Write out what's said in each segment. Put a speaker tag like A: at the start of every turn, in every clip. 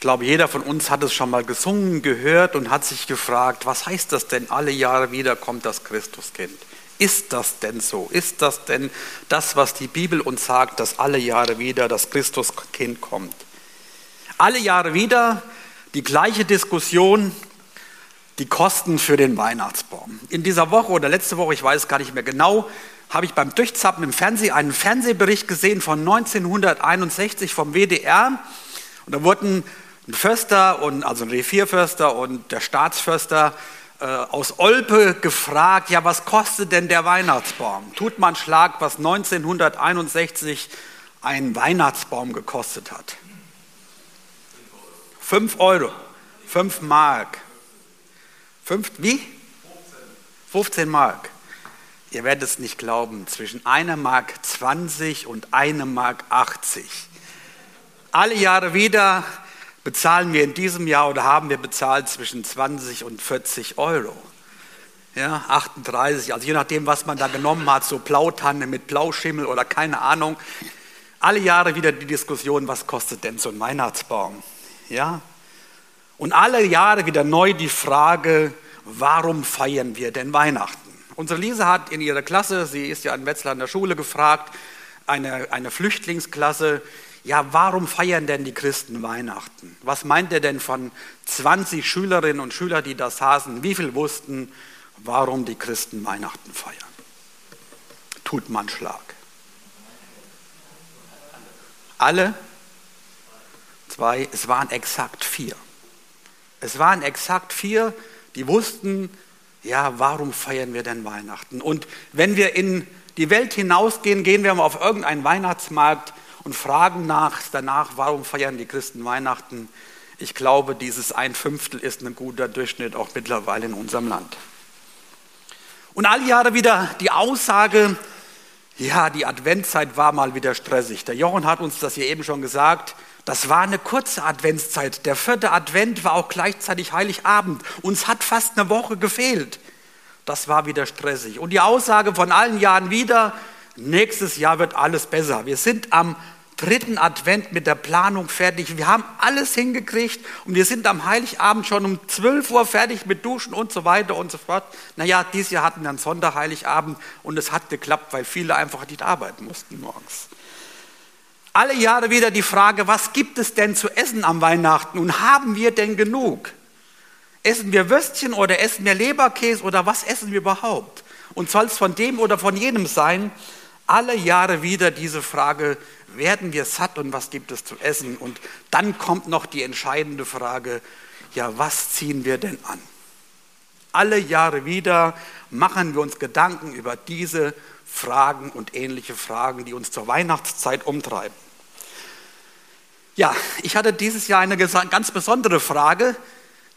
A: Ich glaube, jeder von uns hat es schon mal gesungen, gehört und hat sich gefragt, was heißt das denn, alle Jahre wieder kommt das Christuskind? Ist das denn so? Ist das denn das, was die Bibel uns sagt, dass alle Jahre wieder das Christuskind kommt? Alle Jahre wieder die gleiche Diskussion, die Kosten für den Weihnachtsbaum. In dieser Woche oder letzte Woche, ich weiß es gar nicht mehr genau, habe ich beim Durchzappen im Fernsehen einen Fernsehbericht gesehen von 1961 vom WDR. Und da wurden ein Förster, und, also ein Revierförster und der Staatsförster äh, aus Olpe gefragt, ja, was kostet denn der Weihnachtsbaum? Tut man Schlag, was 1961 ein Weihnachtsbaum gekostet hat. Fünf Euro, fünf Mark. Fünf, wie? 15 Mark. Ihr werdet es nicht glauben, zwischen einer Mark 20 und einem Mark 80. Alle Jahre wieder bezahlen wir in diesem Jahr oder haben wir bezahlt zwischen 20 und 40 Euro. Ja, 38, also je nachdem, was man da genommen hat, so Blautanne mit Blauschimmel oder keine Ahnung. Alle Jahre wieder die Diskussion, was kostet denn so ein Weihnachtsbaum? Ja? Und alle Jahre wieder neu die Frage, warum feiern wir denn Weihnachten? Unsere Lisa hat in ihrer Klasse, sie ist ja in Wetzlar in der Schule gefragt, eine, eine Flüchtlingsklasse, ja, warum feiern denn die Christen Weihnachten? Was meint er denn von 20 Schülerinnen und Schülern, die das saßen? Wie viel wussten, warum die Christen Weihnachten feiern? Tut man Schlag. Alle? Zwei? Es waren exakt vier. Es waren exakt vier, die wussten, ja, warum feiern wir denn Weihnachten? Und wenn wir in die Welt hinausgehen, gehen wir mal auf irgendeinen Weihnachtsmarkt, und fragen nach, danach, warum feiern die Christen Weihnachten. Ich glaube, dieses ein Fünftel ist ein guter Durchschnitt auch mittlerweile in unserem Land. Und alle Jahre wieder die Aussage, ja, die Adventszeit war mal wieder stressig. Der Jochen hat uns das hier eben schon gesagt. Das war eine kurze Adventszeit. Der vierte Advent war auch gleichzeitig Heiligabend. Uns hat fast eine Woche gefehlt. Das war wieder stressig. Und die Aussage von allen Jahren wieder, nächstes Jahr wird alles besser. Wir sind am dritten Advent mit der Planung fertig. Wir haben alles hingekriegt und wir sind am Heiligabend schon um 12 Uhr fertig mit Duschen und so weiter und so fort. Naja, dieses Jahr hatten wir einen Sonderheiligabend und es hat geklappt, weil viele einfach nicht arbeiten mussten morgens. Alle Jahre wieder die Frage, was gibt es denn zu essen am Weihnachten und haben wir denn genug? Essen wir Würstchen oder essen wir Leberkäse oder was essen wir überhaupt? Und soll es von dem oder von jenem sein? Alle Jahre wieder diese Frage, werden wir satt und was gibt es zu essen? Und dann kommt noch die entscheidende Frage, ja, was ziehen wir denn an? Alle Jahre wieder machen wir uns Gedanken über diese Fragen und ähnliche Fragen, die uns zur Weihnachtszeit umtreiben. Ja, ich hatte dieses Jahr eine ganz besondere Frage.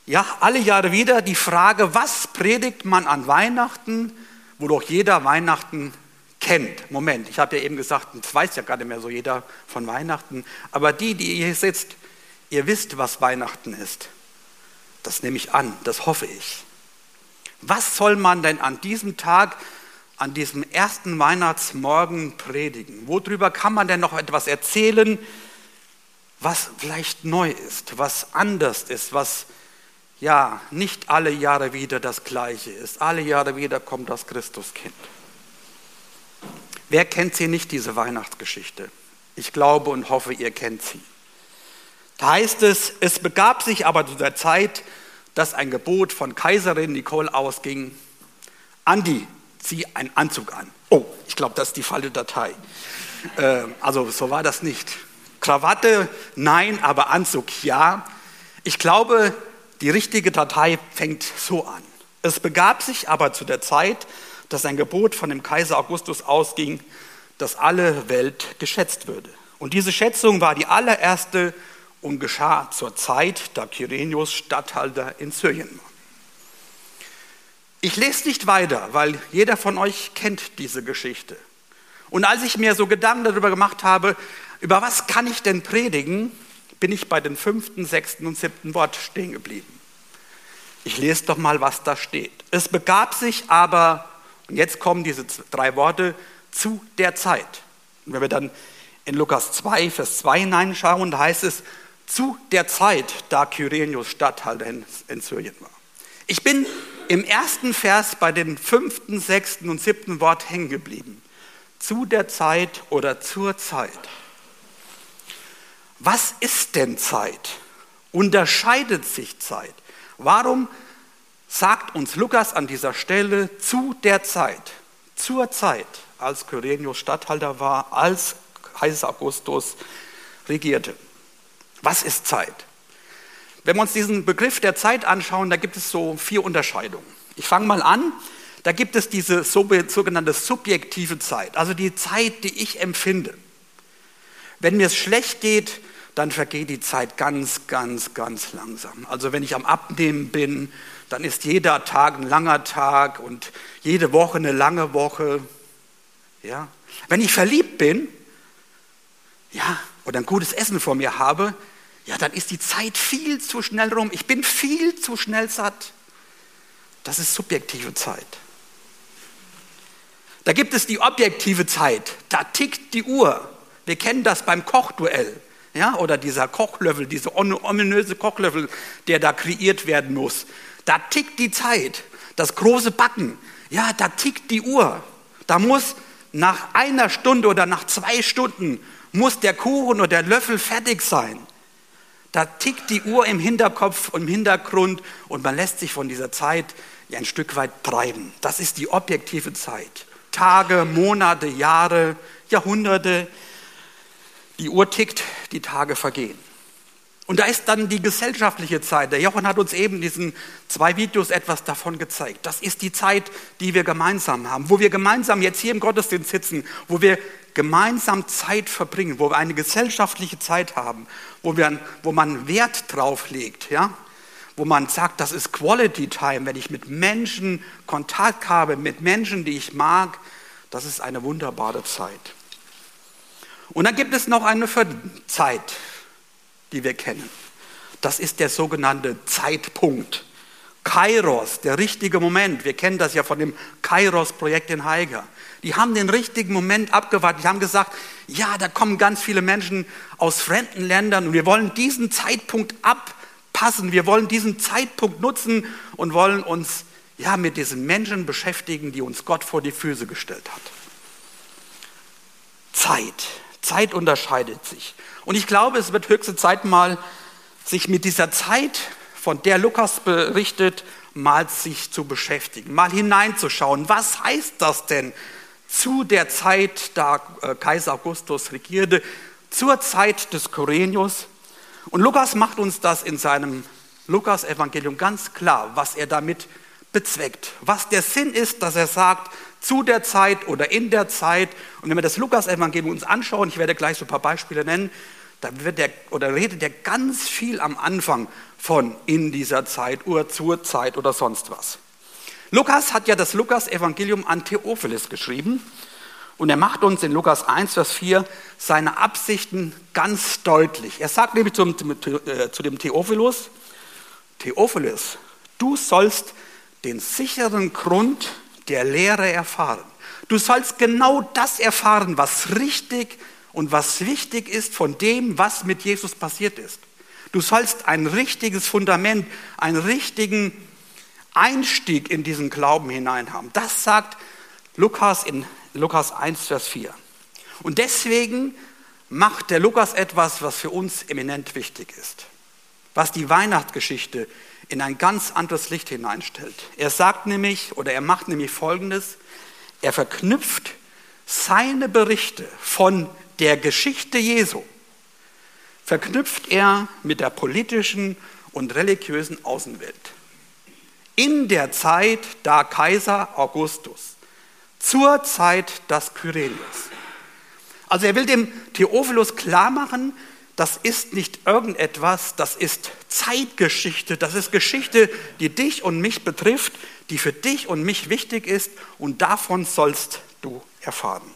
A: Ja, alle Jahre wieder die Frage, was predigt man an Weihnachten, wo doch jeder Weihnachten kennt. Moment, ich habe ja eben gesagt, das weiß ja gar nicht mehr so jeder von Weihnachten. Aber die, die hier sitzt, ihr wisst, was Weihnachten ist. Das nehme ich an, das hoffe ich. Was soll man denn an diesem Tag, an diesem ersten Weihnachtsmorgen predigen? Worüber kann man denn noch etwas erzählen, was vielleicht neu ist, was anders ist, was ja nicht alle Jahre wieder das Gleiche ist. Alle Jahre wieder kommt das Christuskind. Wer kennt sie nicht, diese Weihnachtsgeschichte? Ich glaube und hoffe, ihr kennt sie. Da heißt es, es begab sich aber zu der Zeit, dass ein Gebot von Kaiserin Nicole ausging. Andi, zieh einen Anzug an. Oh, ich glaube, das ist die falsche Datei. Äh, also so war das nicht. Krawatte, nein, aber Anzug, ja. Ich glaube, die richtige Datei fängt so an. Es begab sich aber zu der Zeit, dass ein Gebot von dem Kaiser Augustus ausging, dass alle Welt geschätzt würde. Und diese Schätzung war die allererste und geschah zur Zeit, da Kyrenius Statthalter in Syrien war. Ich lese nicht weiter, weil jeder von euch kennt diese Geschichte. Und als ich mir so Gedanken darüber gemacht habe, über was kann ich denn predigen, bin ich bei dem fünften, sechsten und siebten Wort stehen geblieben. Ich lese doch mal, was da steht. Es begab sich aber und jetzt kommen diese drei Worte zu der Zeit. Und wenn wir dann in Lukas 2, Vers 2 hineinschauen, da heißt es, zu der Zeit, da Kyrenius Statthalter in, in Syrien war. Ich bin im ersten Vers bei dem fünften, sechsten und siebten Wort hängen geblieben. Zu der Zeit oder zur Zeit. Was ist denn Zeit? Unterscheidet sich Zeit? Warum sagt uns Lukas an dieser Stelle zu der Zeit, zur Zeit, als Kyrenius Statthalter war, als Kaiser Augustus regierte? Was ist Zeit? Wenn wir uns diesen Begriff der Zeit anschauen, da gibt es so vier Unterscheidungen. Ich fange mal an. Da gibt es diese sogenannte subjektive Zeit, also die Zeit, die ich empfinde. Wenn mir es schlecht geht, dann vergeht die Zeit ganz, ganz, ganz langsam. Also wenn ich am Abnehmen bin, dann ist jeder Tag ein langer Tag und jede Woche eine lange Woche. Ja. Wenn ich verliebt bin, ja, oder ein gutes Essen vor mir habe, ja, dann ist die Zeit viel zu schnell rum. Ich bin viel zu schnell satt. Das ist subjektive Zeit. Da gibt es die objektive Zeit. Da tickt die Uhr. Wir kennen das beim Kochduell. Ja, oder dieser Kochlöffel, dieser ominöse Kochlöffel, der da kreiert werden muss. Da tickt die Zeit. Das große Backen. Ja, da tickt die Uhr. Da muss nach einer Stunde oder nach zwei Stunden muss der Kuchen oder der Löffel fertig sein. Da tickt die Uhr im Hinterkopf und im Hintergrund und man lässt sich von dieser Zeit ein Stück weit treiben. Das ist die objektive Zeit. Tage, Monate, Jahre, Jahrhunderte. Die Uhr tickt, die Tage vergehen. Und da ist dann die gesellschaftliche Zeit. Der Jochen hat uns eben in diesen zwei Videos etwas davon gezeigt. Das ist die Zeit, die wir gemeinsam haben, wo wir gemeinsam jetzt hier im Gottesdienst sitzen, wo wir gemeinsam Zeit verbringen, wo wir eine gesellschaftliche Zeit haben, wo, wir, wo man Wert drauf legt, ja? wo man sagt, das ist Quality Time, wenn ich mit Menschen Kontakt habe, mit Menschen, die ich mag, das ist eine wunderbare Zeit. Und dann gibt es noch eine Zeit, die wir kennen. Das ist der sogenannte Zeitpunkt. Kairos, der richtige Moment. Wir kennen das ja von dem Kairos-Projekt in Haiger. Die haben den richtigen Moment abgewartet. Die haben gesagt, ja, da kommen ganz viele Menschen aus fremden Ländern und wir wollen diesen Zeitpunkt abpassen. Wir wollen diesen Zeitpunkt nutzen und wollen uns ja mit diesen Menschen beschäftigen, die uns Gott vor die Füße gestellt hat. Zeit. Zeit unterscheidet sich. Und ich glaube, es wird höchste Zeit mal, sich mit dieser Zeit, von der Lukas berichtet, mal sich zu beschäftigen, mal hineinzuschauen. Was heißt das denn zu der Zeit, da äh, Kaiser Augustus regierte, zur Zeit des Kyrenius? Und Lukas macht uns das in seinem Lukas-Evangelium ganz klar, was er damit bezweckt. Was der Sinn ist, dass er sagt, zu der Zeit oder in der Zeit. Und wenn wir das Lukas-Evangelium uns anschauen, ich werde gleich so ein paar Beispiele nennen, da wird der, oder redet er ganz viel am Anfang von in dieser Zeit, Uhr zur Zeit oder sonst was. Lukas hat ja das Lukas-Evangelium an Theophilus geschrieben und er macht uns in Lukas 1, Vers 4 seine Absichten ganz deutlich. Er sagt nämlich zum, äh, zu dem Theophilus, Theophilus, du sollst den sicheren Grund der Lehre erfahren. Du sollst genau das erfahren, was richtig und was wichtig ist von dem, was mit Jesus passiert ist. Du sollst ein richtiges Fundament, einen richtigen Einstieg in diesen Glauben hinein haben. Das sagt Lukas in Lukas 1, Vers 4. Und deswegen macht der Lukas etwas, was für uns eminent wichtig ist, was die Weihnachtsgeschichte in ein ganz anderes Licht hineinstellt. Er sagt nämlich, oder er macht nämlich Folgendes, er verknüpft seine Berichte von der Geschichte Jesu, verknüpft er mit der politischen und religiösen Außenwelt. In der Zeit, da Kaiser Augustus, zur Zeit des Kyrenius. Also er will dem Theophilus klar machen, das ist nicht irgendetwas, das ist Zeitgeschichte, das ist Geschichte, die dich und mich betrifft, die für dich und mich wichtig ist und davon sollst du erfahren.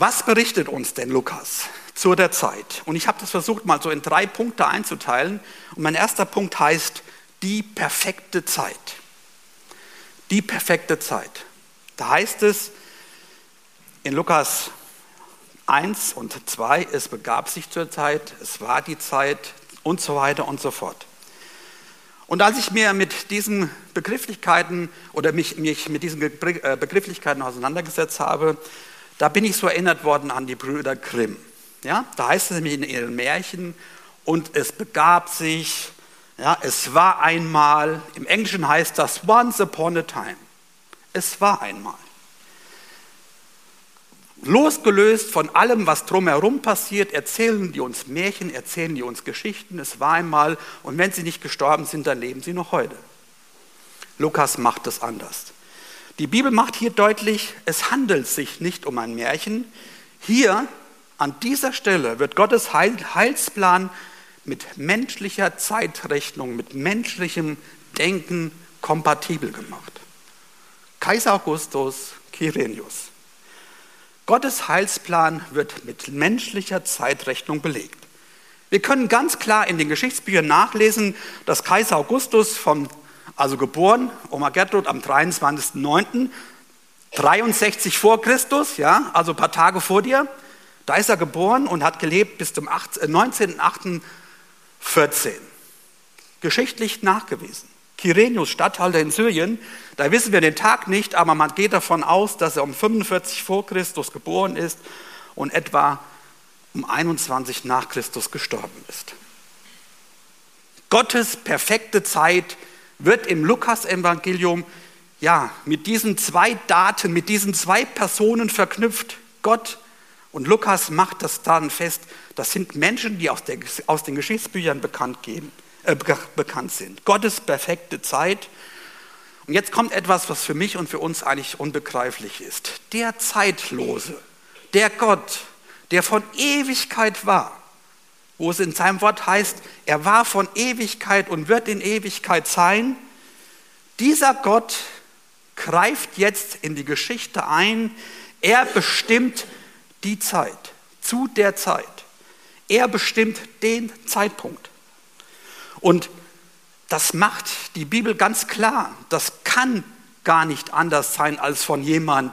A: Was berichtet uns denn Lukas zu der Zeit? Und ich habe das versucht mal so in drei Punkte einzuteilen. Und mein erster Punkt heißt die perfekte Zeit. Die perfekte Zeit. Da heißt es in Lukas 1 und 2, es begab sich zur Zeit, es war die Zeit und so weiter und so fort. Und als ich mir mit diesen Begrifflichkeiten oder mich, mich mit diesen äh, Begrifflichkeiten auseinandergesetzt habe, da bin ich so erinnert worden an die Brüder Grimm. Ja, da heißt es nämlich in ihren Märchen, und es begab sich, ja, es war einmal, im Englischen heißt das once upon a time. Es war einmal. Losgelöst von allem, was drumherum passiert, erzählen die uns Märchen, erzählen die uns Geschichten. Es war einmal und wenn sie nicht gestorben sind, dann leben sie noch heute. Lukas macht es anders. Die Bibel macht hier deutlich, es handelt sich nicht um ein Märchen. Hier an dieser Stelle wird Gottes Heilsplan mit menschlicher Zeitrechnung, mit menschlichem Denken kompatibel gemacht. Kaiser Augustus, Kyrenius. Gottes Heilsplan wird mit menschlicher Zeitrechnung belegt. Wir können ganz klar in den Geschichtsbüchern nachlesen, dass Kaiser Augustus von, also geboren, Oma Gertrud am 23.09.63 vor Christus, ja, also ein paar Tage vor dir, da ist er geboren und hat gelebt bis zum 19.08.14. Geschichtlich nachgewiesen. Kyrenius, Statthalter in Syrien, da wissen wir den Tag nicht, aber man geht davon aus, dass er um 45 vor Christus geboren ist und etwa um 21 nach Christus gestorben ist. Gottes perfekte Zeit wird im Lukas-Evangelium ja, mit diesen zwei Daten, mit diesen zwei Personen verknüpft. Gott und Lukas macht das dann fest, das sind Menschen, die aus, der, aus den Geschichtsbüchern bekannt geben äh, bekannt sind. Gottes perfekte Zeit. Und jetzt kommt etwas, was für mich und für uns eigentlich unbegreiflich ist. Der Zeitlose, der Gott, der von Ewigkeit war, wo es in seinem Wort heißt, er war von Ewigkeit und wird in Ewigkeit sein, dieser Gott greift jetzt in die Geschichte ein, er bestimmt die Zeit, zu der Zeit. Er bestimmt den Zeitpunkt. Und das macht die Bibel ganz klar. Das kann gar nicht anders sein als von jemand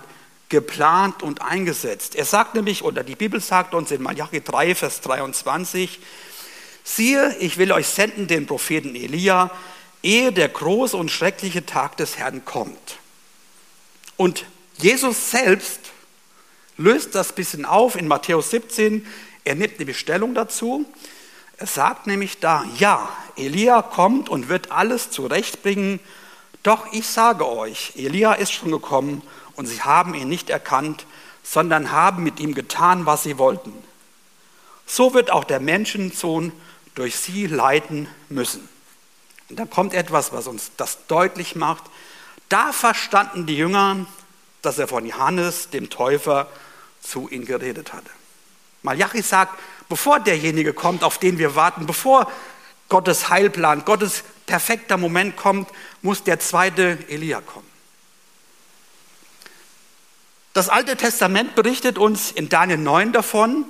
A: geplant und eingesetzt. Er sagt nämlich, oder die Bibel sagt uns in Malachi 3, Vers 23, siehe, ich will euch senden den Propheten Elia, ehe der große und schreckliche Tag des Herrn kommt. Und Jesus selbst löst das bisschen auf in Matthäus 17. Er nimmt eine Bestellung dazu. Er sagt nämlich da, ja, Elia kommt und wird alles zurechtbringen, doch ich sage euch, Elia ist schon gekommen und sie haben ihn nicht erkannt, sondern haben mit ihm getan, was sie wollten. So wird auch der Menschensohn durch sie leiden müssen. Und da kommt etwas, was uns das deutlich macht. Da verstanden die Jünger, dass er von Johannes, dem Täufer, zu ihnen geredet hatte. Malachi sagt, bevor derjenige kommt, auf den wir warten, bevor Gottes Heilplan, Gottes perfekter Moment kommt, muss der zweite Elia kommen. Das Alte Testament berichtet uns in Daniel 9 davon,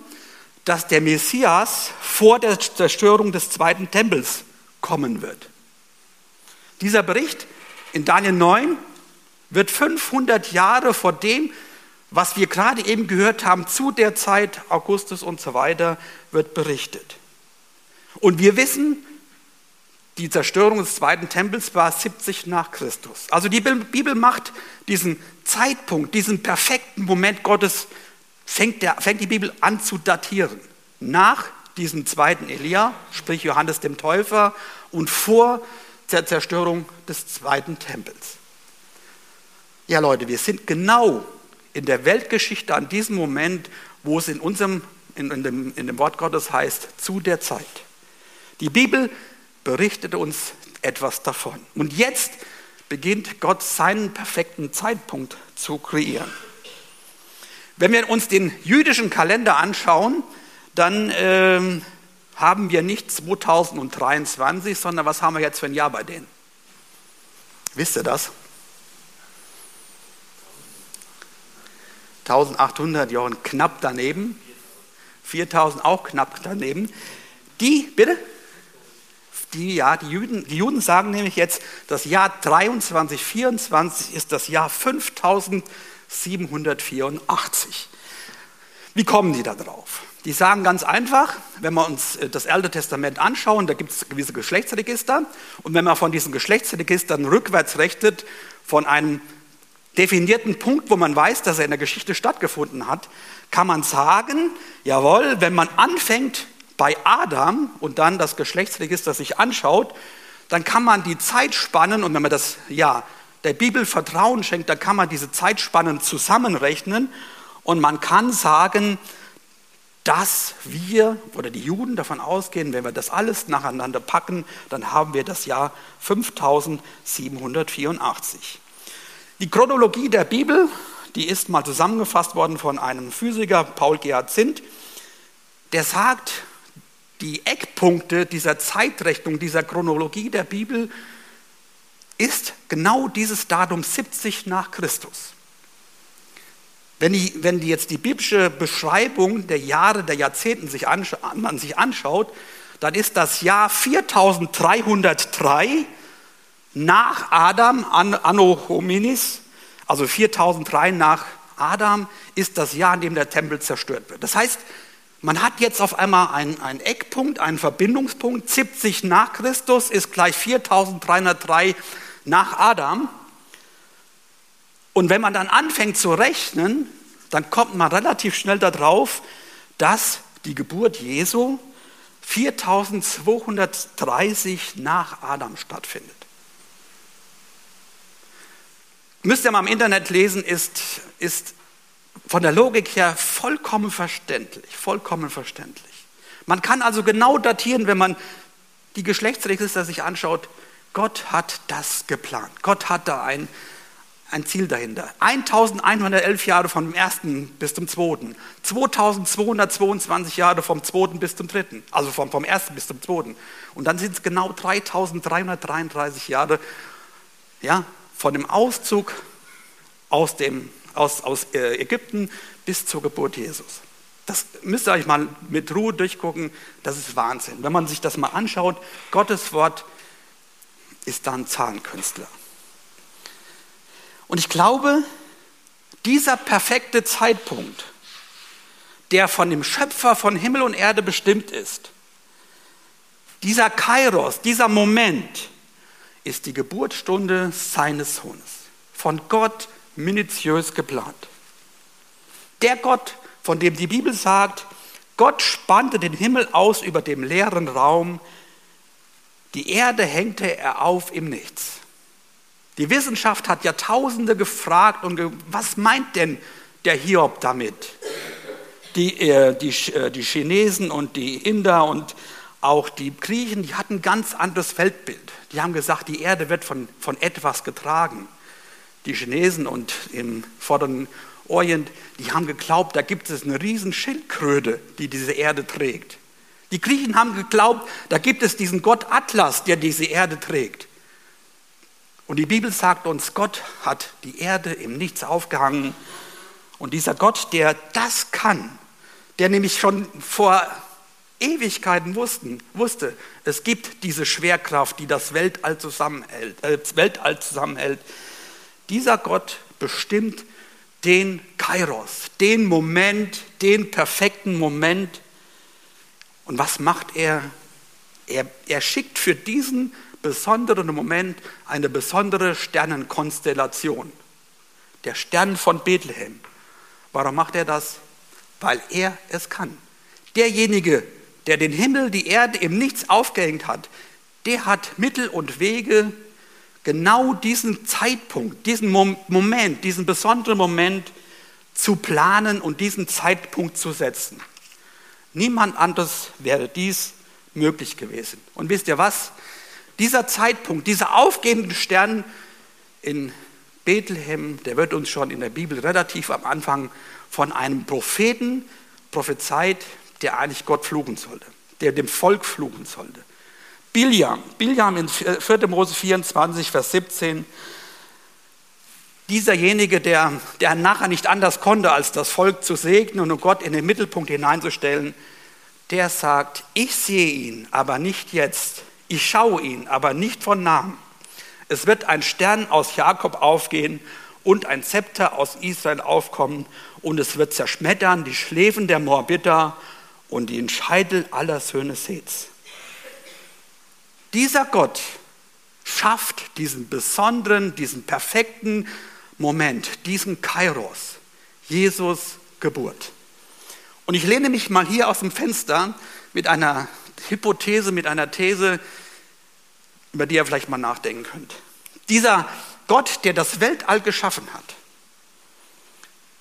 A: dass der Messias vor der Zerstörung des zweiten Tempels kommen wird. Dieser Bericht in Daniel 9 wird 500 Jahre vor dem was wir gerade eben gehört haben, zu der Zeit Augustus und so weiter, wird berichtet. Und wir wissen, die Zerstörung des zweiten Tempels war 70 nach Christus. Also die Bibel macht diesen Zeitpunkt, diesen perfekten Moment Gottes, fängt, der, fängt die Bibel an zu datieren. Nach diesem zweiten Elia, sprich Johannes dem Täufer, und vor der Zerstörung des zweiten Tempels. Ja Leute, wir sind genau in der Weltgeschichte an diesem Moment, wo es in unserem, in, in, dem, in dem Wort Gottes heißt, zu der Zeit. Die Bibel berichtet uns etwas davon. Und jetzt beginnt Gott seinen perfekten Zeitpunkt zu kreieren. Wenn wir uns den jüdischen Kalender anschauen, dann äh, haben wir nicht 2023, sondern was haben wir jetzt für ein Jahr bei denen? Wisst ihr das? 1800 Jahren knapp daneben, 4000 auch knapp daneben. Die, bitte? Die, ja, die Juden, die Juden sagen nämlich jetzt, das Jahr 2324 ist das Jahr 5784. Wie kommen die da drauf? Die sagen ganz einfach, wenn wir uns äh, das Alte Testament anschauen, da gibt es gewisse Geschlechtsregister. Und wenn man von diesen Geschlechtsregistern rückwärts rechnet, von einem definierten Punkt, wo man weiß, dass er in der Geschichte stattgefunden hat, kann man sagen, jawohl, wenn man anfängt bei Adam und dann das Geschlechtsregister sich anschaut, dann kann man die Zeitspannen, und wenn man das ja der Bibel Vertrauen schenkt, dann kann man diese Zeitspannen zusammenrechnen und man kann sagen, dass wir oder die Juden davon ausgehen, wenn wir das alles nacheinander packen, dann haben wir das Jahr 5784. Die Chronologie der Bibel, die ist mal zusammengefasst worden von einem Physiker, Paul Gerhard Zint, der sagt, die Eckpunkte dieser Zeitrechnung, dieser Chronologie der Bibel ist genau dieses Datum 70 nach Christus. Wenn, die, wenn die jetzt die biblische Beschreibung der Jahre, der Jahrzehnten sich anscha man sich anschaut, dann ist das Jahr 4303 nach Adam, Anno Hominis, also 4003 nach Adam, ist das Jahr, in dem der Tempel zerstört wird. Das heißt, man hat jetzt auf einmal einen, einen Eckpunkt, einen Verbindungspunkt. 70 nach Christus ist gleich 4303 nach Adam. Und wenn man dann anfängt zu rechnen, dann kommt man relativ schnell darauf, dass die Geburt Jesu 4230 nach Adam stattfindet. Müsst ihr mal im Internet lesen, ist, ist von der Logik her vollkommen verständlich, vollkommen verständlich. Man kann also genau datieren, wenn man die Geschlechtsregister sich anschaut, Gott hat das geplant. Gott hat da ein, ein Ziel dahinter. 1111 Jahre vom ersten bis zum zweiten. 2222 Jahre vom zweiten bis zum dritten. Also vom, vom ersten bis zum zweiten. Und dann sind es genau 3333 Jahre ja, von dem Auszug aus dem aus, aus äh, Ägypten bis zur Geburt Jesus. Das müsst ihr euch mal mit Ruhe durchgucken, das ist Wahnsinn. Wenn man sich das mal anschaut, Gottes Wort ist da ein Zahlenkünstler. Und ich glaube, dieser perfekte Zeitpunkt, der von dem Schöpfer von Himmel und Erde bestimmt ist, dieser Kairos, dieser Moment, ist die Geburtsstunde seines Sohnes. Von Gott minutiös geplant. Der Gott, von dem die Bibel sagt, Gott spannte den Himmel aus über dem leeren Raum, die Erde hängte er auf im Nichts. Die Wissenschaft hat Jahrtausende gefragt und ge was meint denn der Hiob damit? Die, äh, die, äh, die Chinesen und die Inder und auch die Griechen, die hatten ein ganz anderes Weltbild. Die haben gesagt, die Erde wird von, von etwas getragen die Chinesen und im Vorderen Orient, die haben geglaubt, da gibt es eine riesen Schildkröte, die diese Erde trägt. Die Griechen haben geglaubt, da gibt es diesen Gott Atlas, der diese Erde trägt. Und die Bibel sagt uns, Gott hat die Erde im Nichts aufgehangen. Und dieser Gott, der das kann, der nämlich schon vor Ewigkeiten wussten, wusste, es gibt diese Schwerkraft, die das Weltall zusammenhält, äh, Weltall zusammenhält, dieser Gott bestimmt den Kairos, den Moment, den perfekten Moment. Und was macht er? Er, er schickt für diesen besonderen Moment eine besondere Sternenkonstellation. Der Stern von Bethlehem. Warum macht er das? Weil er es kann. Derjenige, der den Himmel, die Erde im Nichts aufgehängt hat, der hat Mittel und Wege, genau diesen Zeitpunkt, diesen Moment, diesen besonderen Moment zu planen und diesen Zeitpunkt zu setzen. Niemand anderes wäre dies möglich gewesen. Und wisst ihr was? Dieser Zeitpunkt, dieser aufgehende Stern in Bethlehem, der wird uns schon in der Bibel relativ am Anfang von einem Propheten prophezeit, der eigentlich Gott fluchen sollte, der dem Volk fluchen sollte. Biljam, Biljam in 4. Mose 24, Vers 17. Dieserjenige, der, der nachher nicht anders konnte, als das Volk zu segnen und Gott in den Mittelpunkt hineinzustellen, der sagt, ich sehe ihn, aber nicht jetzt. Ich schaue ihn, aber nicht von Namen. Es wird ein Stern aus Jakob aufgehen und ein Zepter aus Israel aufkommen und es wird zerschmettern die Schläfen der Moabiter und den Scheitel aller Söhne Seths. Dieser Gott schafft diesen besonderen, diesen perfekten Moment, diesen Kairos, Jesus Geburt. Und ich lehne mich mal hier aus dem Fenster mit einer Hypothese, mit einer These, über die ihr vielleicht mal nachdenken könnt. Dieser Gott, der das Weltall geschaffen hat,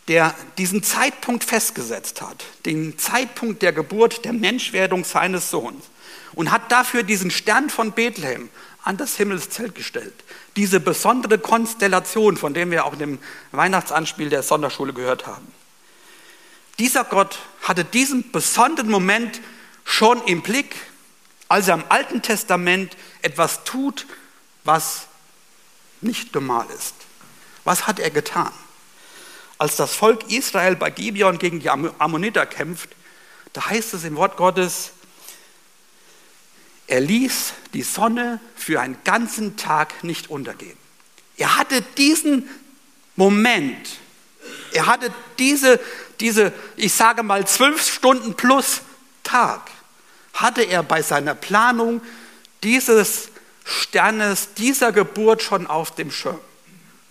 A: der diesen Zeitpunkt festgesetzt hat, den Zeitpunkt der Geburt, der Menschwerdung seines Sohns, und hat dafür diesen Stern von Bethlehem an das Himmelszelt gestellt. Diese besondere Konstellation, von der wir auch in dem Weihnachtsanspiel der Sonderschule gehört haben. Dieser Gott hatte diesen besonderen Moment schon im Blick, als er im Alten Testament etwas tut, was nicht normal ist. Was hat er getan? Als das Volk Israel bei Gibeon gegen die Ammoniter kämpft, da heißt es im Wort Gottes, er ließ die Sonne für einen ganzen Tag nicht untergehen. Er hatte diesen Moment, er hatte diese, diese, ich sage mal, zwölf Stunden plus Tag, hatte er bei seiner Planung dieses Sternes, dieser Geburt schon auf dem Schirm.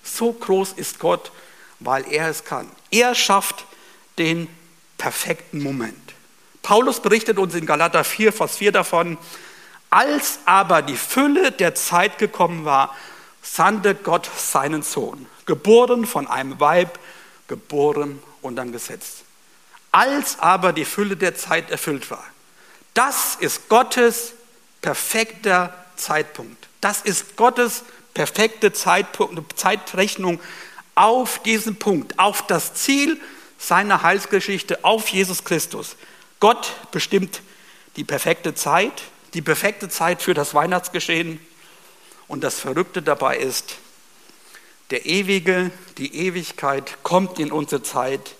A: So groß ist Gott, weil er es kann. Er schafft den perfekten Moment. Paulus berichtet uns in Galater 4, Vers 4 davon, als aber die Fülle der Zeit gekommen war, sandte Gott seinen Sohn, geboren von einem Weib, geboren und dann Gesetz. Als aber die Fülle der Zeit erfüllt war. Das ist Gottes perfekter Zeitpunkt. Das ist Gottes perfekte Zeitpunkt, Zeitrechnung auf diesen Punkt, auf das Ziel seiner Heilsgeschichte, auf Jesus Christus. Gott bestimmt die perfekte Zeit, die perfekte Zeit für das Weihnachtsgeschehen. Und das Verrückte dabei ist, der Ewige, die Ewigkeit kommt in unsere Zeit.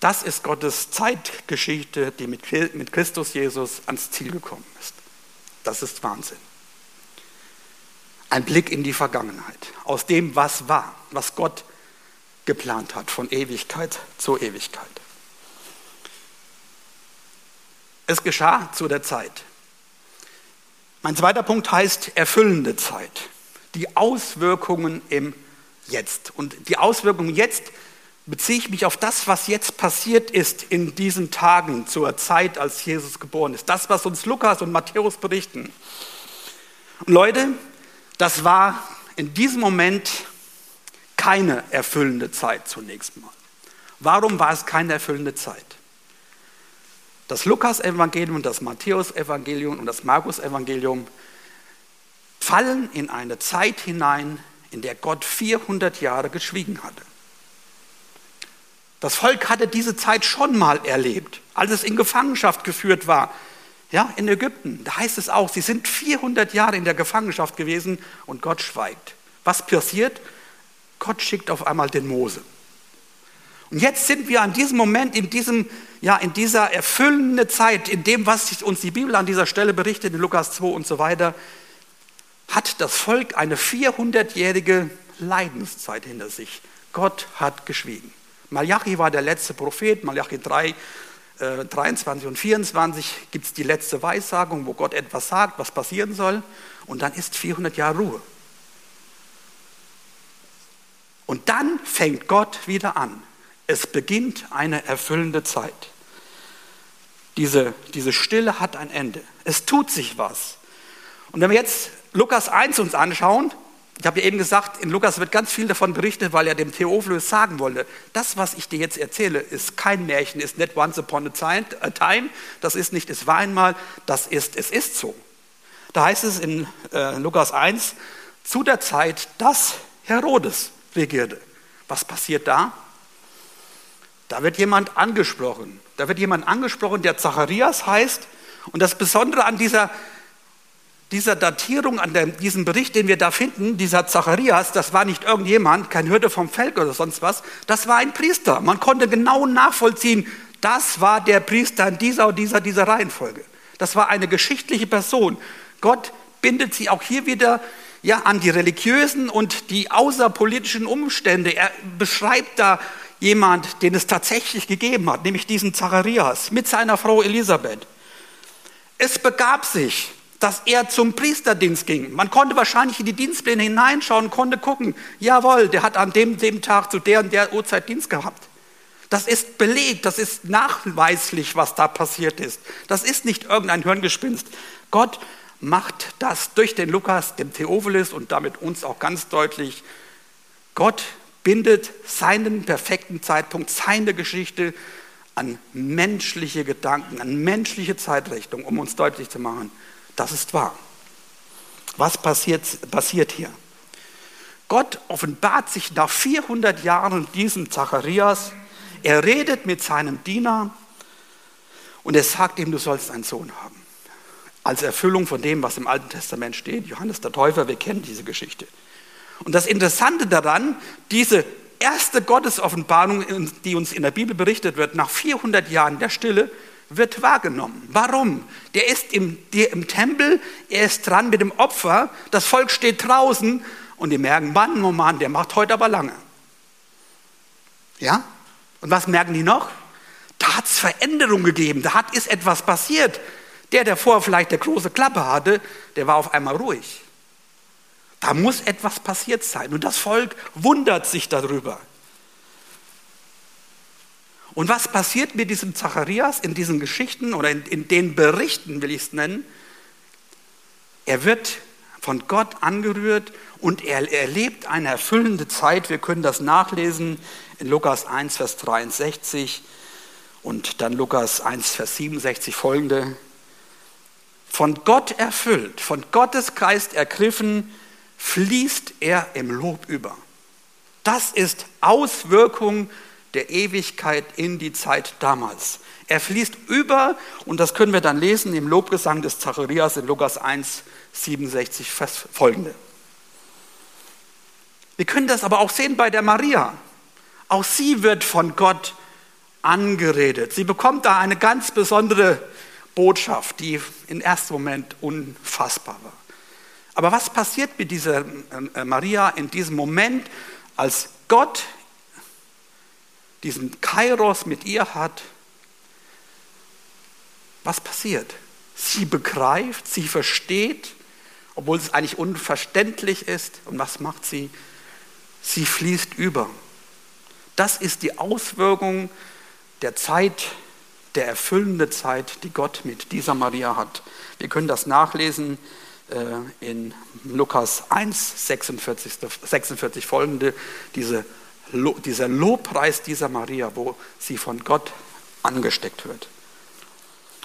A: Das ist Gottes Zeitgeschichte, die mit Christus Jesus ans Ziel gekommen ist. Das ist Wahnsinn. Ein Blick in die Vergangenheit, aus dem, was war, was Gott geplant hat, von Ewigkeit zu Ewigkeit. Es geschah zu der Zeit. Mein zweiter Punkt heißt erfüllende Zeit. Die Auswirkungen im Jetzt. Und die Auswirkungen jetzt beziehe ich mich auf das, was jetzt passiert ist in diesen Tagen zur Zeit, als Jesus geboren ist. Das, was uns Lukas und Matthäus berichten. Und Leute, das war in diesem Moment keine erfüllende Zeit zunächst mal. Warum war es keine erfüllende Zeit? Das Lukas-Evangelium, das Matthäus-Evangelium und das Markus-Evangelium fallen in eine Zeit hinein, in der Gott 400 Jahre geschwiegen hatte. Das Volk hatte diese Zeit schon mal erlebt, als es in Gefangenschaft geführt war. Ja, in Ägypten, da heißt es auch, sie sind 400 Jahre in der Gefangenschaft gewesen und Gott schweigt. Was passiert? Gott schickt auf einmal den Mose. Und jetzt sind wir an diesem Moment, in, diesem, ja, in dieser erfüllenden Zeit, in dem, was uns die Bibel an dieser Stelle berichtet, in Lukas 2 und so weiter, hat das Volk eine 400-jährige Leidenszeit hinter sich. Gott hat geschwiegen. Malachi war der letzte Prophet, Malachi 3, äh, 23 und 24 gibt es die letzte Weissagung, wo Gott etwas sagt, was passieren soll, und dann ist 400 Jahre Ruhe. Und dann fängt Gott wieder an. Es beginnt eine erfüllende Zeit. Diese, diese Stille hat ein Ende. Es tut sich was. Und wenn wir jetzt Lukas 1 uns anschauen, ich habe ja eben gesagt, in Lukas wird ganz viel davon berichtet, weil er dem Theophilus sagen wollte, das, was ich dir jetzt erzähle, ist kein Märchen, ist nicht once upon a time, das ist nicht, es war einmal, das ist, es ist so. Da heißt es in äh, Lukas 1, zu der Zeit, dass Herodes regierte. Was passiert da? Da wird jemand angesprochen. Da wird jemand angesprochen, der Zacharias heißt. Und das Besondere an dieser, dieser Datierung, an dem, diesem Bericht, den wir da finden, dieser Zacharias, das war nicht irgendjemand, kein Hürde vom Feld oder sonst was, das war ein Priester. Man konnte genau nachvollziehen, das war der Priester in dieser und dieser, dieser Reihenfolge. Das war eine geschichtliche Person. Gott bindet sie auch hier wieder ja, an die religiösen und die außerpolitischen Umstände. Er beschreibt da jemand, den es tatsächlich gegeben hat, nämlich diesen Zacharias mit seiner Frau Elisabeth. Es begab sich, dass er zum Priesterdienst ging. Man konnte wahrscheinlich in die Dienstpläne hineinschauen, konnte gucken, jawohl, der hat an dem, dem Tag zu der und der Uhrzeit Dienst gehabt. Das ist belegt, das ist nachweislich, was da passiert ist. Das ist nicht irgendein Hirngespinst. Gott macht das durch den Lukas, dem Theophilus und damit uns auch ganz deutlich. Gott bindet seinen perfekten Zeitpunkt, seine Geschichte an menschliche Gedanken, an menschliche Zeitrichtung, um uns deutlich zu machen, das ist wahr. Was passiert, passiert hier? Gott offenbart sich nach 400 Jahren diesem Zacharias. Er redet mit seinem Diener und er sagt ihm, du sollst einen Sohn haben. Als Erfüllung von dem, was im Alten Testament steht. Johannes der Täufer, wir kennen diese Geschichte. Und das Interessante daran, diese erste Gottesoffenbarung, die uns in der Bibel berichtet wird, nach 400 Jahren der Stille, wird wahrgenommen. Warum? Der ist im, der im Tempel, er ist dran mit dem Opfer, das Volk steht draußen und die merken, Mann, oh Mann, der macht heute aber lange. Ja? Und was merken die noch? Da hat es Veränderung gegeben, da hat, ist etwas passiert. Der, der vorher vielleicht eine große Klappe hatte, der war auf einmal ruhig. Da muss etwas passiert sein. Und das Volk wundert sich darüber. Und was passiert mit diesem Zacharias in diesen Geschichten oder in, in den Berichten, will ich es nennen? Er wird von Gott angerührt und er erlebt eine erfüllende Zeit. Wir können das nachlesen in Lukas 1, Vers 63 und dann Lukas 1, Vers 67 folgende. Von Gott erfüllt, von Gottes Geist ergriffen, fließt er im Lob über. Das ist Auswirkung der Ewigkeit in die Zeit damals. Er fließt über, und das können wir dann lesen im Lobgesang des Zacharias in Lukas 1, 67 folgende. Wir können das aber auch sehen bei der Maria. Auch sie wird von Gott angeredet. Sie bekommt da eine ganz besondere Botschaft, die im ersten Moment unfassbar war. Aber was passiert mit dieser äh, Maria in diesem Moment, als Gott diesen Kairos mit ihr hat, was passiert? Sie begreift, sie versteht, obwohl es eigentlich unverständlich ist. Und was macht sie? Sie fließt über. Das ist die Auswirkung der Zeit, der erfüllende Zeit, die Gott mit dieser Maria hat. Wir können das nachlesen in Lukas 1, 46, 46 folgende, diese dieser Lobpreis dieser Maria, wo sie von Gott angesteckt wird.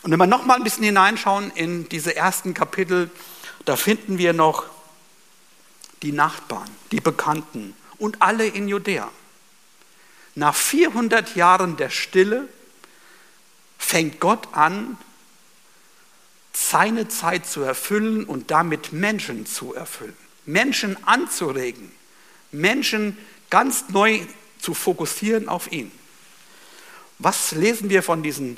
A: Und wenn wir noch mal ein bisschen hineinschauen in diese ersten Kapitel, da finden wir noch die Nachbarn, die Bekannten und alle in Judäa. Nach 400 Jahren der Stille fängt Gott an, seine Zeit zu erfüllen und damit Menschen zu erfüllen, Menschen anzuregen, Menschen ganz neu zu fokussieren auf ihn. Was lesen wir von diesen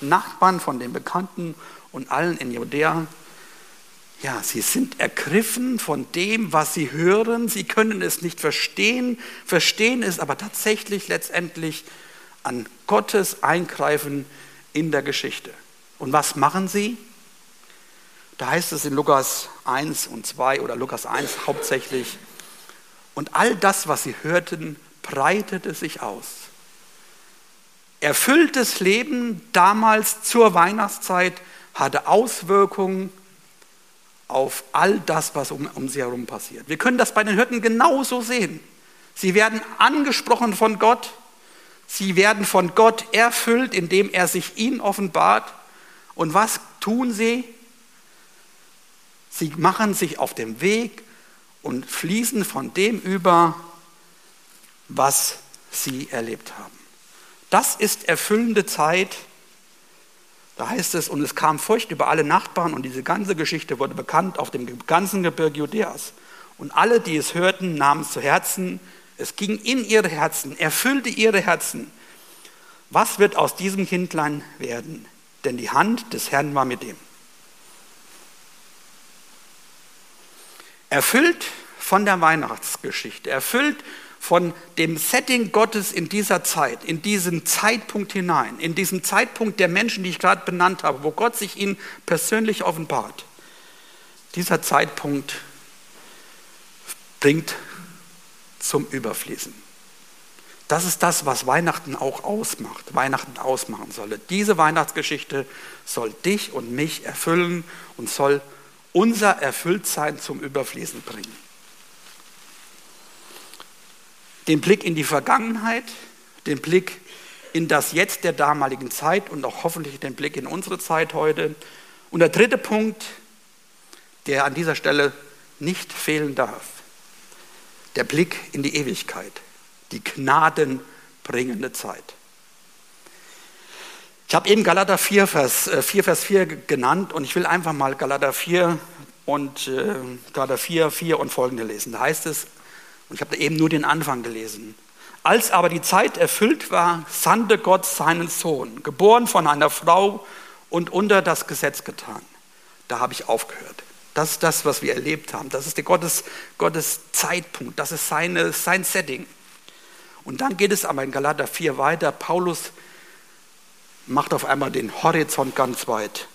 A: Nachbarn, von den Bekannten und allen in Judäa? Ja, sie sind ergriffen von dem, was sie hören. Sie können es nicht verstehen, verstehen es aber tatsächlich letztendlich an Gottes Eingreifen in der Geschichte. Und was machen sie? Da heißt es in Lukas 1 und 2 oder Lukas 1 hauptsächlich, und all das, was sie hörten, breitete sich aus. Erfülltes Leben damals zur Weihnachtszeit hatte Auswirkungen auf all das, was um, um sie herum passiert. Wir können das bei den Hirten genauso sehen. Sie werden angesprochen von Gott, sie werden von Gott erfüllt, indem er sich ihnen offenbart. Und was tun sie? Sie machen sich auf den Weg und fließen von dem über, was sie erlebt haben. Das ist erfüllende Zeit. Da heißt es, und es kam Furcht über alle Nachbarn und diese ganze Geschichte wurde bekannt auf dem ganzen Gebirge Judäas. Und alle, die es hörten, nahmen es zu Herzen. Es ging in ihre Herzen, erfüllte ihre Herzen. Was wird aus diesem Kindlein werden? Denn die Hand des Herrn war mit ihm. Erfüllt von der Weihnachtsgeschichte, erfüllt von dem Setting Gottes in dieser Zeit, in diesen Zeitpunkt hinein, in diesen Zeitpunkt der Menschen, die ich gerade benannt habe, wo Gott sich ihnen persönlich offenbart. Dieser Zeitpunkt bringt zum Überfließen. Das ist das, was Weihnachten auch ausmacht, Weihnachten ausmachen solle. Diese Weihnachtsgeschichte soll dich und mich erfüllen und soll unser Erfülltsein zum Überfließen bringen den Blick in die Vergangenheit, den Blick in das Jetzt der damaligen Zeit und auch hoffentlich den Blick in unsere Zeit heute. Und der dritte Punkt, der an dieser Stelle nicht fehlen darf, der Blick in die Ewigkeit, die gnadenbringende Zeit. Ich habe eben Galater 4 Vers, 4, äh, Vers 4 genannt und ich will einfach mal Galater 4 und äh, Galater 4, 4 und folgende lesen. Da heißt es, und ich habe da eben nur den Anfang gelesen. Als aber die Zeit erfüllt war, sandte Gott seinen Sohn, geboren von einer Frau und unter das Gesetz getan. Da habe ich aufgehört. Das ist das, was wir erlebt haben. Das ist der Gottes, Gottes Zeitpunkt. Das ist seine, sein Setting. Und dann geht es aber in Galater 4 weiter. Paulus macht auf einmal den Horizont ganz weit.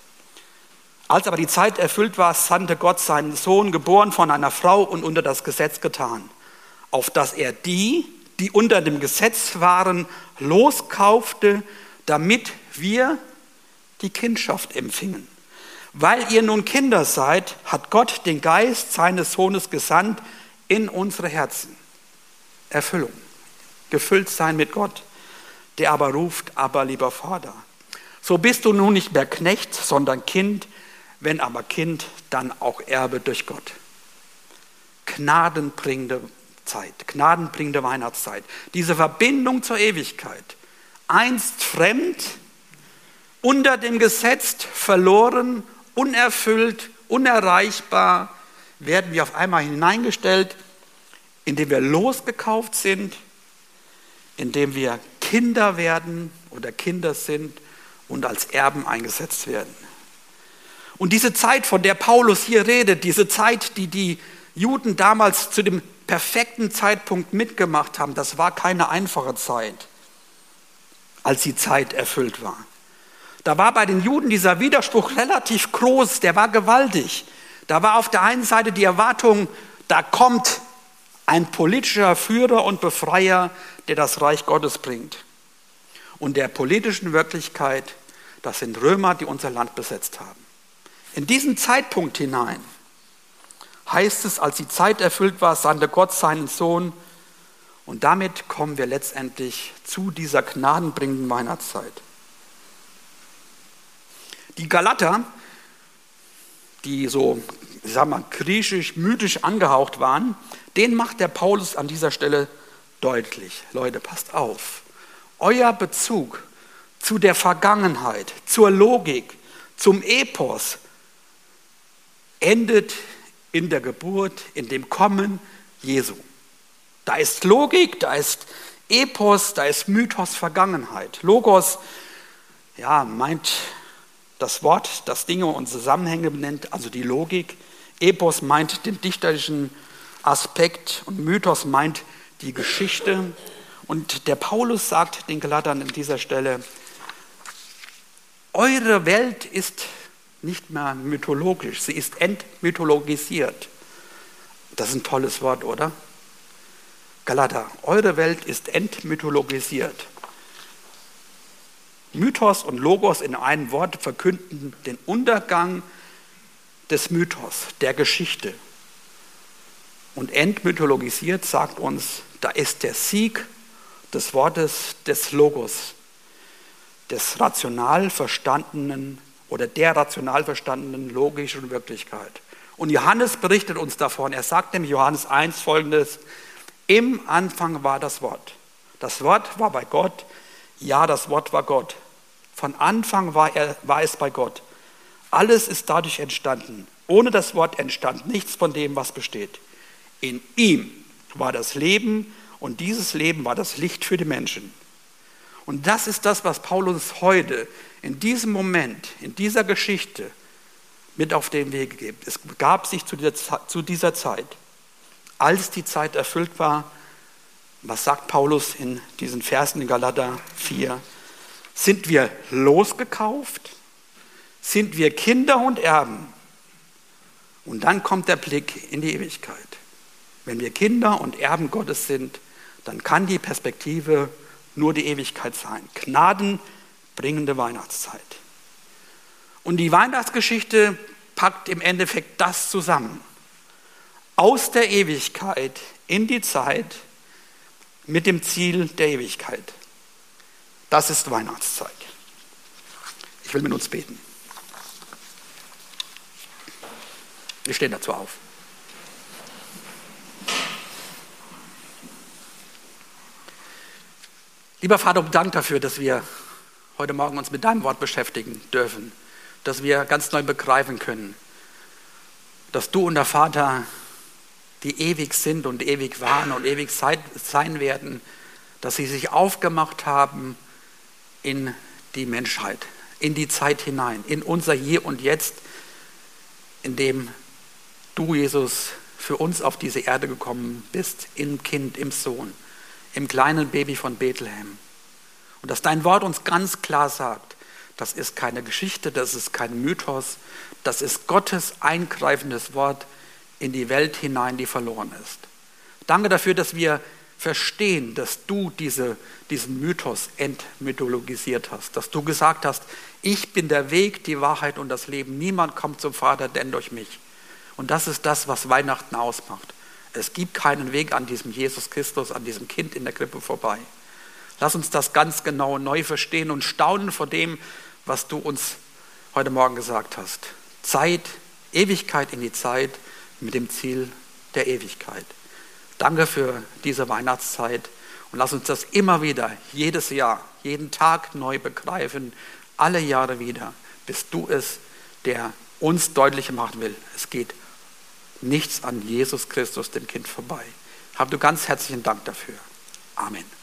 A: Als aber die Zeit erfüllt war, sandte Gott seinen Sohn, geboren von einer Frau und unter das Gesetz getan auf dass er die, die unter dem Gesetz waren, loskaufte, damit wir die Kindschaft empfingen. Weil ihr nun Kinder seid, hat Gott den Geist seines Sohnes gesandt in unsere Herzen. Erfüllung, gefüllt sein mit Gott, der aber ruft, aber lieber Vater. So bist du nun nicht mehr Knecht, sondern Kind, wenn aber Kind, dann auch Erbe durch Gott. Gnadenbringende Zeit, gnadenbringende Weihnachtszeit. Diese Verbindung zur Ewigkeit. Einst fremd, unter dem Gesetz verloren, unerfüllt, unerreichbar, werden wir auf einmal hineingestellt, indem wir losgekauft sind, indem wir Kinder werden oder Kinder sind und als Erben eingesetzt werden. Und diese Zeit, von der Paulus hier redet, diese Zeit, die die Juden damals zu dem perfekten Zeitpunkt mitgemacht haben, das war keine einfache Zeit, als die Zeit erfüllt war. Da war bei den Juden dieser Widerspruch relativ groß, der war gewaltig. Da war auf der einen Seite die Erwartung, da kommt ein politischer Führer und Befreier, der das Reich Gottes bringt. Und der politischen Wirklichkeit, das sind Römer, die unser Land besetzt haben. In diesen Zeitpunkt hinein heißt es, als die Zeit erfüllt war, sandte Gott seinen Sohn. Und damit kommen wir letztendlich zu dieser gnadenbringenden Weihnachtszeit. Die Galater, die so, ich sag mal, griechisch, mythisch angehaucht waren, den macht der Paulus an dieser Stelle deutlich. Leute, passt auf. Euer Bezug zu der Vergangenheit, zur Logik, zum Epos endet in der Geburt, in dem Kommen Jesu. Da ist Logik, da ist Epos, da ist Mythos Vergangenheit. Logos, ja, meint das Wort, das Dinge und Zusammenhänge benennt, also die Logik. Epos meint den dichterischen Aspekt und Mythos meint die Geschichte. Und der Paulus sagt den Galatern an dieser Stelle, eure Welt ist nicht mehr mythologisch, sie ist entmythologisiert. Das ist ein tolles Wort, oder? Galater, eure Welt ist entmythologisiert. Mythos und Logos in einem Wort verkünden den Untergang des Mythos, der Geschichte. Und entmythologisiert sagt uns, da ist der Sieg des Wortes des Logos, des rational verstandenen oder der rational verstandenen logischen Wirklichkeit. Und Johannes berichtet uns davon. Er sagt nämlich Johannes 1 folgendes, im Anfang war das Wort. Das Wort war bei Gott. Ja, das Wort war Gott. Von Anfang war, er, war es bei Gott. Alles ist dadurch entstanden. Ohne das Wort entstand nichts von dem, was besteht. In ihm war das Leben und dieses Leben war das Licht für die Menschen. Und das ist das, was Paulus heute in diesem Moment, in dieser Geschichte mit auf den Weg gegeben. Es gab sich zu dieser, zu dieser Zeit, als die Zeit erfüllt war, was sagt Paulus in diesen Versen in Galater 4? Sind wir losgekauft? Sind wir Kinder und Erben? Und dann kommt der Blick in die Ewigkeit. Wenn wir Kinder und Erben Gottes sind, dann kann die Perspektive nur die Ewigkeit sein. Gnadenbringende Weihnachtszeit. Und die Weihnachtsgeschichte packt im Endeffekt das zusammen. Aus der Ewigkeit in die Zeit mit dem Ziel der Ewigkeit. Das ist Weihnachtszeit. Ich will mit uns beten. Wir stehen dazu auf. Lieber Vater, Dank dafür, dass wir heute Morgen uns mit deinem Wort beschäftigen dürfen, dass wir ganz neu begreifen können, dass du und der Vater, die ewig sind und ewig waren und ewig sein werden, dass sie sich aufgemacht haben in die Menschheit, in die Zeit hinein, in unser Hier und Jetzt, in dem du, Jesus, für uns auf diese Erde gekommen bist, im Kind, im Sohn, im kleinen Baby von Bethlehem. Und dass dein Wort uns ganz klar sagt, das ist keine Geschichte, das ist kein Mythos, das ist Gottes eingreifendes Wort in die Welt hinein, die verloren ist. Danke dafür, dass wir verstehen, dass du diese, diesen Mythos entmythologisiert hast, dass du gesagt hast, ich bin der Weg, die Wahrheit und das Leben. Niemand kommt zum Vater, denn durch mich. Und das ist das, was Weihnachten ausmacht. Es gibt keinen Weg an diesem Jesus Christus, an diesem Kind in der Krippe vorbei. Lass uns das ganz genau neu verstehen und staunen vor dem, was du uns heute Morgen gesagt hast. Zeit, Ewigkeit in die Zeit mit dem Ziel der Ewigkeit. Danke für diese Weihnachtszeit und lass uns das immer wieder, jedes Jahr, jeden Tag neu begreifen, alle Jahre wieder, bis du es, der uns deutlich machen will. Es geht nichts an Jesus Christus, dem Kind, vorbei. Hab du ganz herzlichen Dank dafür. Amen.